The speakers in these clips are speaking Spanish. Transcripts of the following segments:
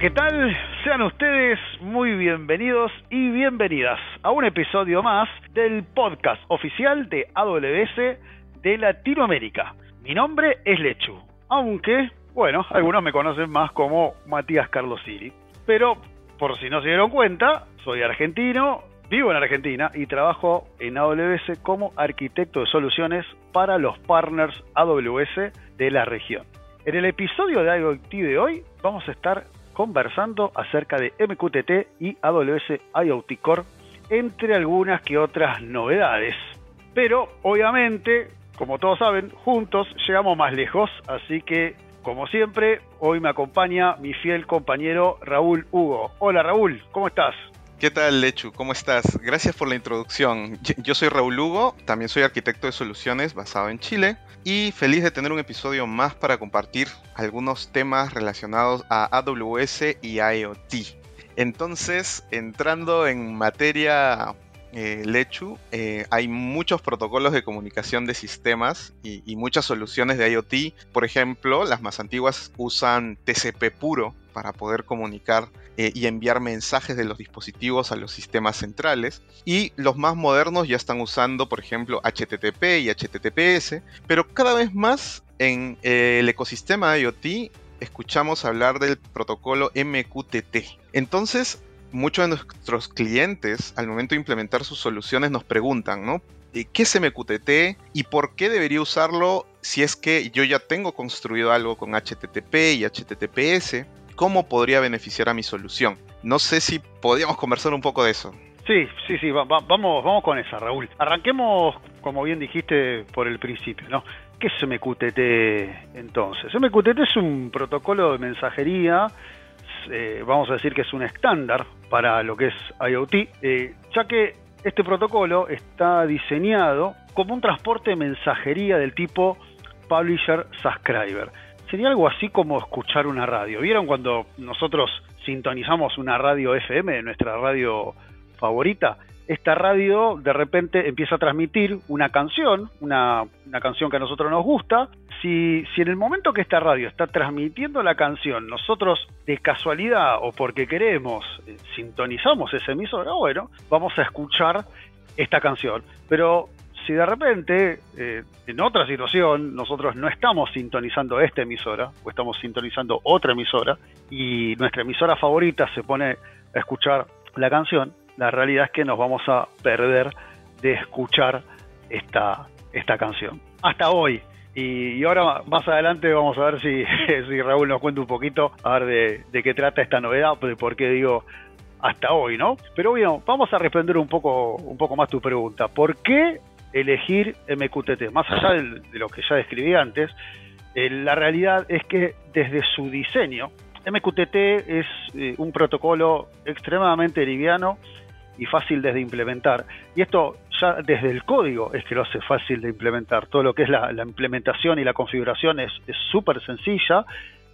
¿qué tal? Sean ustedes muy bienvenidos y bienvenidas a un episodio más del podcast oficial de AWS de Latinoamérica. Mi nombre es Lechu, aunque, bueno, algunos me conocen más como Matías Carlos Siri. Pero, por si no se dieron cuenta, soy argentino, vivo en Argentina y trabajo en AWS como arquitecto de soluciones para los partners AWS de la región. En el episodio de IoT de hoy vamos a estar conversando acerca de MQTT y AWS IoT Core, entre algunas que otras novedades. Pero obviamente, como todos saben, juntos llegamos más lejos, así que como siempre, hoy me acompaña mi fiel compañero Raúl Hugo. Hola Raúl, ¿cómo estás? ¿Qué tal, Lechu? ¿Cómo estás? Gracias por la introducción. Yo soy Raúl Hugo, también soy arquitecto de soluciones basado en Chile y feliz de tener un episodio más para compartir algunos temas relacionados a AWS y IoT. Entonces, entrando en materia eh, Lechu, eh, hay muchos protocolos de comunicación de sistemas y, y, muchas soluciones de IoT. Por ejemplo, las más antiguas usan TCP puro para poder comunicar eh, y enviar mensajes de los dispositivos a los sistemas centrales. Y los más modernos ya están usando, por ejemplo, HTTP y HTTPS, pero cada vez más en eh, el ecosistema IoT escuchamos hablar del protocolo MQTT. Entonces, muchos de nuestros clientes, al momento de implementar sus soluciones, nos preguntan, ¿Qué es MQTT y por qué debería usarlo si es que yo ya tengo construido algo con HTTP y HTTPS? Cómo podría beneficiar a mi solución. No sé si podríamos conversar un poco de eso. Sí, sí, sí, vamos, vamos con esa, Raúl. Arranquemos, como bien dijiste, por el principio, ¿no? ¿Qué es MQTT entonces? MQTT es un protocolo de mensajería, eh, vamos a decir que es un estándar para lo que es IoT, eh, ya que este protocolo está diseñado como un transporte de mensajería del tipo Publisher-Subscriber sería algo así como escuchar una radio. ¿Vieron cuando nosotros sintonizamos una radio FM, nuestra radio favorita? Esta radio de repente empieza a transmitir una canción, una, canción que a nosotros nos gusta. Si, si en el momento que esta radio está transmitiendo la canción, nosotros de casualidad o porque queremos eh, sintonizamos esa emisora, bueno, vamos a escuchar esta canción. Pero si de repente, eh, en otra situación, nosotros no estamos sintonizando esta emisora, o estamos sintonizando otra emisora, y nuestra emisora favorita se pone a escuchar la canción, la realidad es que nos vamos a perder de escuchar esta, esta canción. Hasta hoy. Y, ahora más adelante vamos a ver si, si, Raúl nos cuenta un poquito, a ver de, de qué trata esta novedad, de por qué digo hasta hoy, ¿no? Pero bueno, vamos a responder un poco, un poco más tu pregunta. ¿Por qué elegir MQTT. Más allá de lo que ya describí antes, eh, la realidad es que desde su diseño, MQTT es eh, un protocolo extremadamente liviano y fácil de implementar. Y esto ya desde el código es que lo hace fácil de implementar. Todo lo que es la, implementación y la configuración es súper sencilla,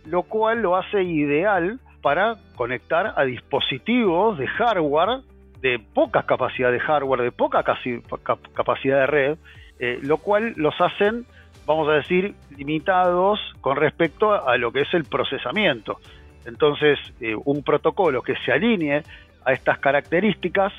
lo cual lo hace ideal para conectar a dispositivos de hardware de poca capacidad de hardware, de poca capacidad de red, eh, lo cual los hacen, vamos a decir, limitados con respecto a lo que es el procesamiento. Entonces, eh, un protocolo que se alinee a estas características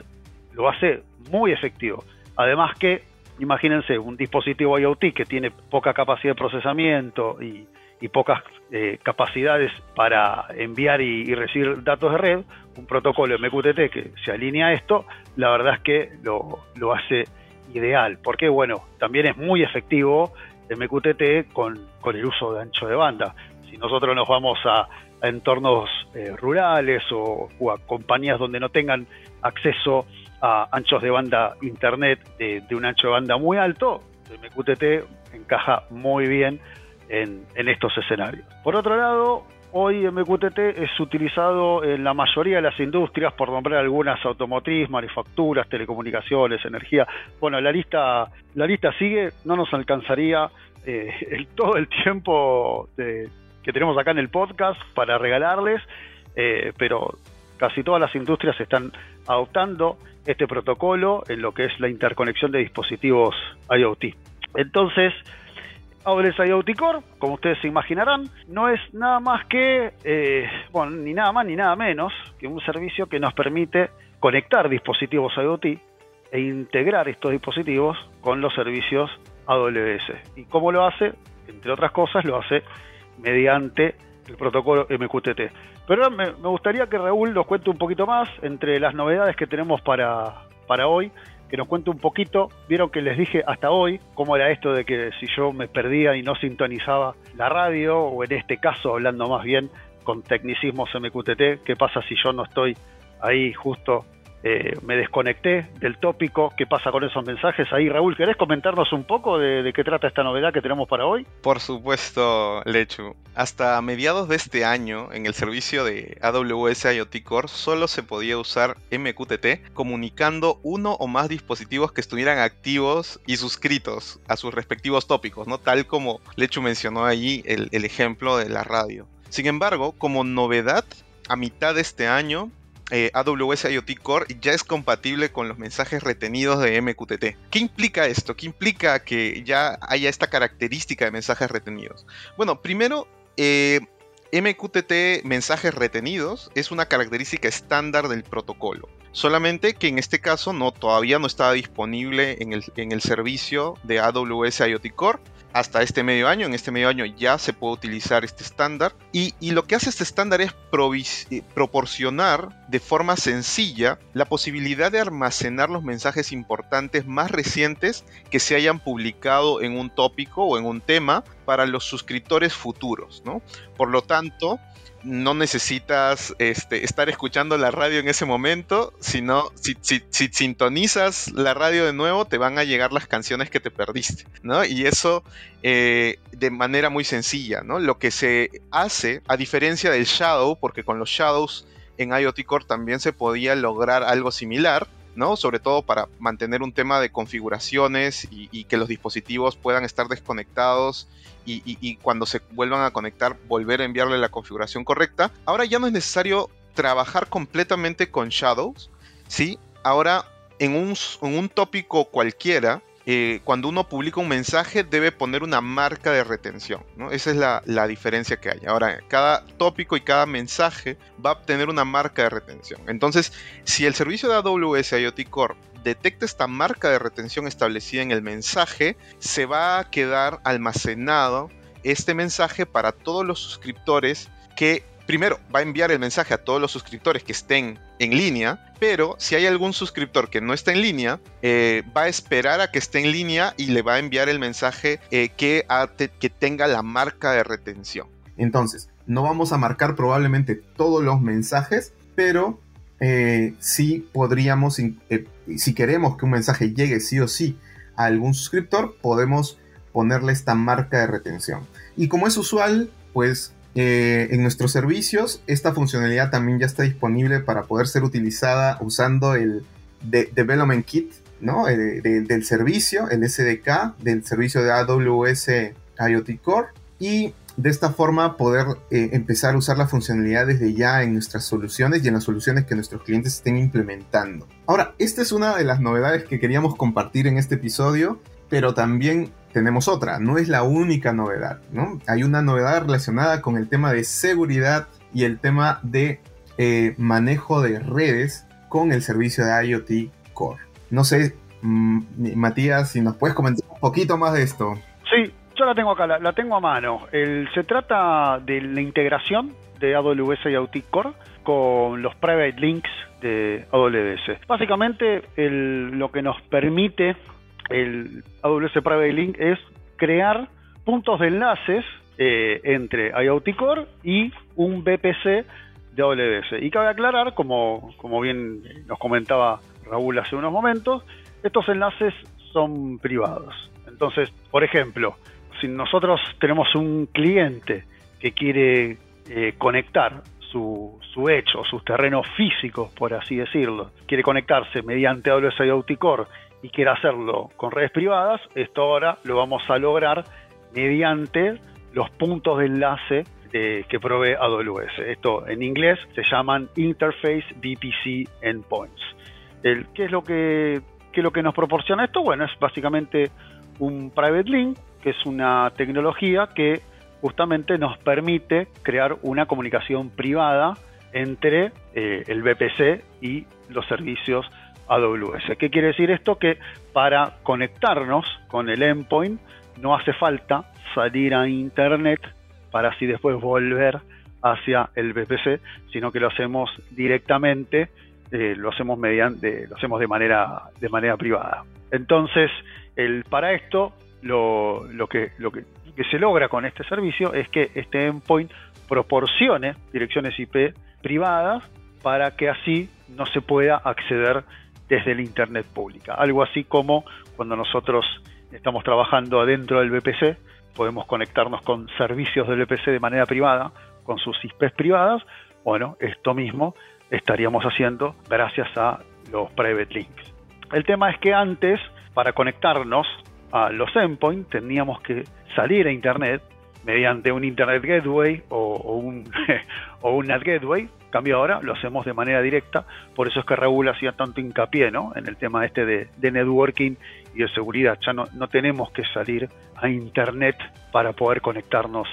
lo hace muy efectivo. Además que, imagínense, un dispositivo IoT que tiene poca capacidad de procesamiento y, pocas eh, capacidades para enviar y, recibir datos de red, un protocolo MQTT que se alinea a esto, la verdad es que lo, lo hace ideal, porque bueno, también es muy efectivo MQTT con, con el uso de ancho de banda. Si nosotros nos vamos a, entornos eh, rurales o, a compañías donde no tengan acceso a anchos de banda internet de, de un ancho de banda muy alto, MQTT encaja muy bien en, estos escenarios. Por otro lado, Hoy MQTT es utilizado en la mayoría de las industrias, por nombrar algunas, automotriz, manufacturas, telecomunicaciones, energía. Bueno, la lista, la lista sigue, no nos alcanzaría eh, todo el tiempo que tenemos acá en el podcast para regalarles, eh, pero casi todas las industrias están adoptando este protocolo en lo que es la interconexión de dispositivos IoT. Entonces, AWS IoT Core, como ustedes se imaginarán, no es nada más que, eh, bueno, ni nada más ni nada menos que un servicio que nos permite conectar dispositivos IoT e integrar estos dispositivos con los servicios AWS. ¿Y cómo lo hace? Entre otras cosas, lo hace mediante el protocolo MQTT. Pero me, me gustaría que Raúl nos cuente un poquito más entre las novedades que tenemos para, para hoy que nos cuente un poquito. Vieron que les dije hasta hoy cómo era esto de que si yo me perdía y no sintonizaba la radio, o en este caso hablando más bien con tecnicismos MQTT, qué pasa si yo no estoy ahí justo eh, me desconecté del tópico, qué pasa con esos mensajes. Ahí, Raúl, ¿querés comentarnos un poco de, qué trata esta novedad que tenemos para hoy? Por supuesto, Lechu. Hasta mediados de este año, en el servicio de AWS IoT Core, solo se podía usar MQTT comunicando uno o más dispositivos que estuvieran activos y suscritos a sus respectivos tópicos, ¿no? Tal como Lechu mencionó allí el, el ejemplo de la radio. Sin embargo, como novedad, a mitad de este año eh, AWS IoT Core ya es compatible con los mensajes retenidos de MQTT. ¿Qué implica esto? ¿Qué implica que ya haya esta característica de mensajes retenidos? Bueno, primero, eh, MQTT mensajes retenidos es una característica estándar del protocolo. Solamente que en este caso no, todavía no estaba disponible en el, en el servicio de AWS IoT Core hasta este medio año. En este medio año ya se puede utilizar este estándar. Y, lo que hace este estándar es eh, proporcionar de forma sencilla la posibilidad de almacenar los mensajes importantes más recientes que se hayan publicado en un tópico o en un tema para los suscriptores futuros. ¿no? Por lo tanto, no necesitas este, estar escuchando la radio en ese momento, sino si, si, sintonizas la radio de nuevo, te van a llegar las canciones que te perdiste, ¿no? Y eso eh, de manera muy sencilla, ¿no? Lo que se hace, a diferencia del Shadow, porque con los Shadows en IoT Core también se podía lograr algo similar, ¿no? Sobre todo para mantener un tema de configuraciones y, que los dispositivos puedan estar desconectados y, cuando se vuelvan a conectar volver a enviarle la configuración correcta. Ahora ya no es necesario trabajar completamente con Shadows, ¿sí? Ahora en un, en un tópico cualquiera, eh, cuando uno publica un mensaje debe poner una marca de retención. Esa es la, diferencia que hay. Ahora, cada tópico y cada mensaje va a obtener una marca de retención. Entonces, si el servicio de AWS IoT Core detecta esta marca de retención establecida en el mensaje, se va a quedar almacenado este mensaje para todos los suscriptores que primero va a enviar el mensaje a todos los suscriptores que estén en línea, pero si hay algún suscriptor que no está en línea, eh, va a esperar a que esté en línea y le va a enviar el mensaje eh, que, tenga la marca de retención. Entonces, no vamos a marcar probablemente todos los mensajes, pero eh, sí podríamos, si queremos que un mensaje llegue sí o sí a algún suscriptor, podemos ponerle esta marca de retención. Y como es usual, pues eh, en nuestros servicios, esta funcionalidad también ya está disponible para poder ser utilizada usando el Development Kit ¿no? Eh, del servicio, el SDK del servicio de AWS IoT Core. Y de esta forma poder eh, empezar a usar la funcionalidad desde ya en nuestras soluciones y en las soluciones que nuestros clientes estén implementando. Ahora, esta es una de las novedades que queríamos compartir en este episodio, pero también tenemos otra, no es la única novedad, ¿no? Hay una novedad relacionada con el tema de seguridad y el tema de eh, manejo de redes con el servicio de IoT Core. No sé, mm, Matías, si nos puedes comentar un poquito más de esto. Sí, yo la tengo acá, la, tengo a mano. se trata de la integración de AWS IoT Core con los private links de AWS. Básicamente lo que nos permite el AWS Private Link es crear puntos de enlaces eh, entre IoT Core y un VPC de AWS. Y cabe aclarar, como, como bien nos comentaba Raúl hace unos momentos, estos enlaces son privados. Entonces, por ejemplo, si nosotros tenemos un cliente que quiere eh, conectar su, su, hecho, sus terrenos físicos, por así decirlo, quiere conectarse mediante AWS IoT y quiere hacerlo con redes privadas, esto ahora lo vamos a lograr mediante los puntos de enlace que provee AWS. Esto en inglés se llaman Interface VPC Endpoints. ¿Qué es lo que, qué lo que nos proporciona esto? Bueno, es básicamente un private link que es una tecnología que justamente nos permite crear una comunicación privada entre eh, el VPC y los servicios AWS. ¿Qué quiere decir esto? Que para conectarnos con el endpoint no hace falta salir a internet para así después volver hacia el VPC, sino que lo hacemos directamente, eh, lo hacemos mediante, lo hacemos de manera de manera privada. Entonces, el, para esto lo, lo, que, lo que, se logra con este servicio es que este endpoint proporcione direcciones IP privadas para que así no se pueda acceder desde la Internet pública. Algo así como cuando nosotros estamos trabajando adentro del VPC, podemos conectarnos con servicios del VPC de manera privada, con sus IPs privadas. Bueno, esto mismo estaríamos haciendo gracias a los private links. El tema es que antes, para conectarnos a los endpoints, teníamos que salir a Internet mediante un Internet Gateway o, un, o un Net Gateway. Cambio ahora, lo hacemos de manera directa. Por eso es que Raúl hacía tanto hincapié ¿no? en el tema este de, networking y de seguridad. Ya no, no tenemos que salir a Internet para poder conectarnos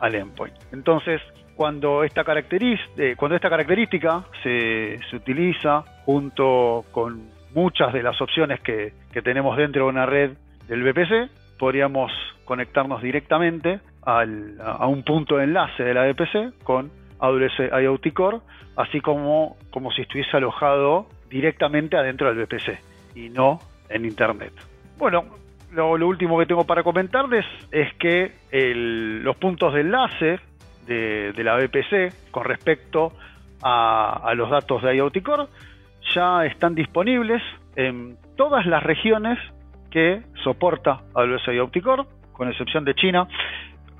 al endpoint. Entonces, cuando esta, eh, cuando esta característica se, se, utiliza junto con muchas de las opciones que, que tenemos dentro de una red del VPC, podríamos conectarnos directamente a un punto de enlace de la VPC con AWS IoT Core, así como, como si estuviese alojado directamente adentro del VPC y no en Internet. Bueno, lo, último que tengo para comentarles es que los puntos de enlace de, la VPC con respecto a, los datos de IoT Core ya están disponibles en todas las regiones que soporta AWS IoT Core, con excepción de China.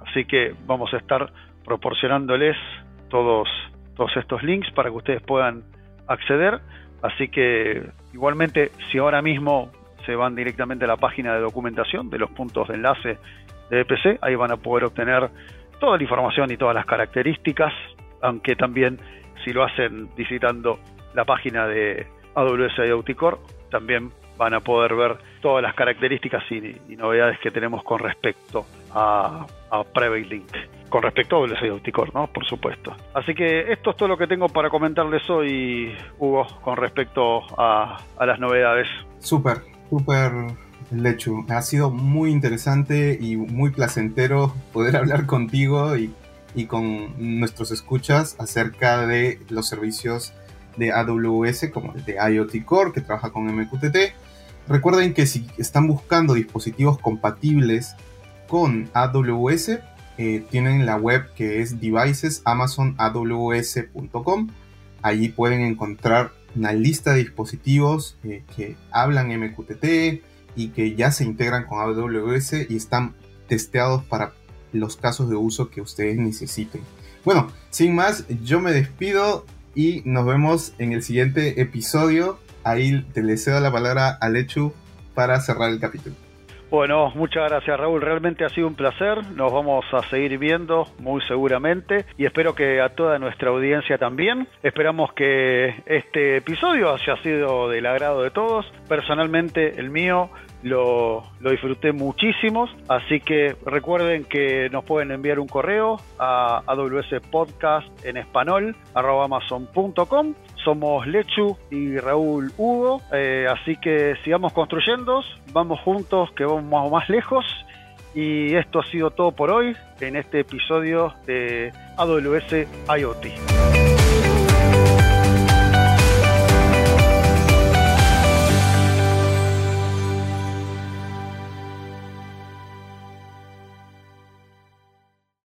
Así que vamos a estar proporcionándoles todos, estos links para que ustedes puedan acceder. Así que igualmente si ahora mismo se van directamente a la página de documentación de los puntos de enlace de EPC, ahí van a poder obtener toda la información y todas las características, aunque también si lo hacen visitando la página de AWS IoT Core, también van a poder ver todas las características y, novedades que tenemos con respecto a, Link. Con respecto a Core, ¿no? Por supuesto. Así que esto es todo lo que tengo para comentarles hoy, Hugo, con respecto a, las novedades. Súper, súper Lechu, ha sido muy interesante y muy placentero poder hablar contigo y, y, con nuestros escuchas acerca de los servicios de AWS como el de IoT Core que trabaja con MQTT Recuerden que si están buscando dispositivos compatibles con AWS, eh, tienen la web que es devicesamazon.aws.com. Allí pueden encontrar una lista de dispositivos eh, que hablan MQTT y que ya se integran con AWS y están testeados para los casos de uso que ustedes necesiten. Bueno, sin más, yo me despido y nos vemos en el siguiente episodio ahí te le cedo la palabra a Lechu para cerrar el capítulo. Bueno, muchas gracias Raúl, realmente ha sido un placer, nos vamos a seguir viendo muy seguramente y espero que a toda nuestra audiencia también. Esperamos que este episodio haya sido del agrado de todos, personalmente el mío lo, disfruté muchísimo, así que recuerden que nos pueden enviar un correo a AWS Podcast en español, amazon.com. Somos Lechu y Raúl Hugo, eh, así que sigamos construyendo, vamos juntos que vamos más lejos. Y esto ha sido todo por hoy en este episodio de AWS IoT.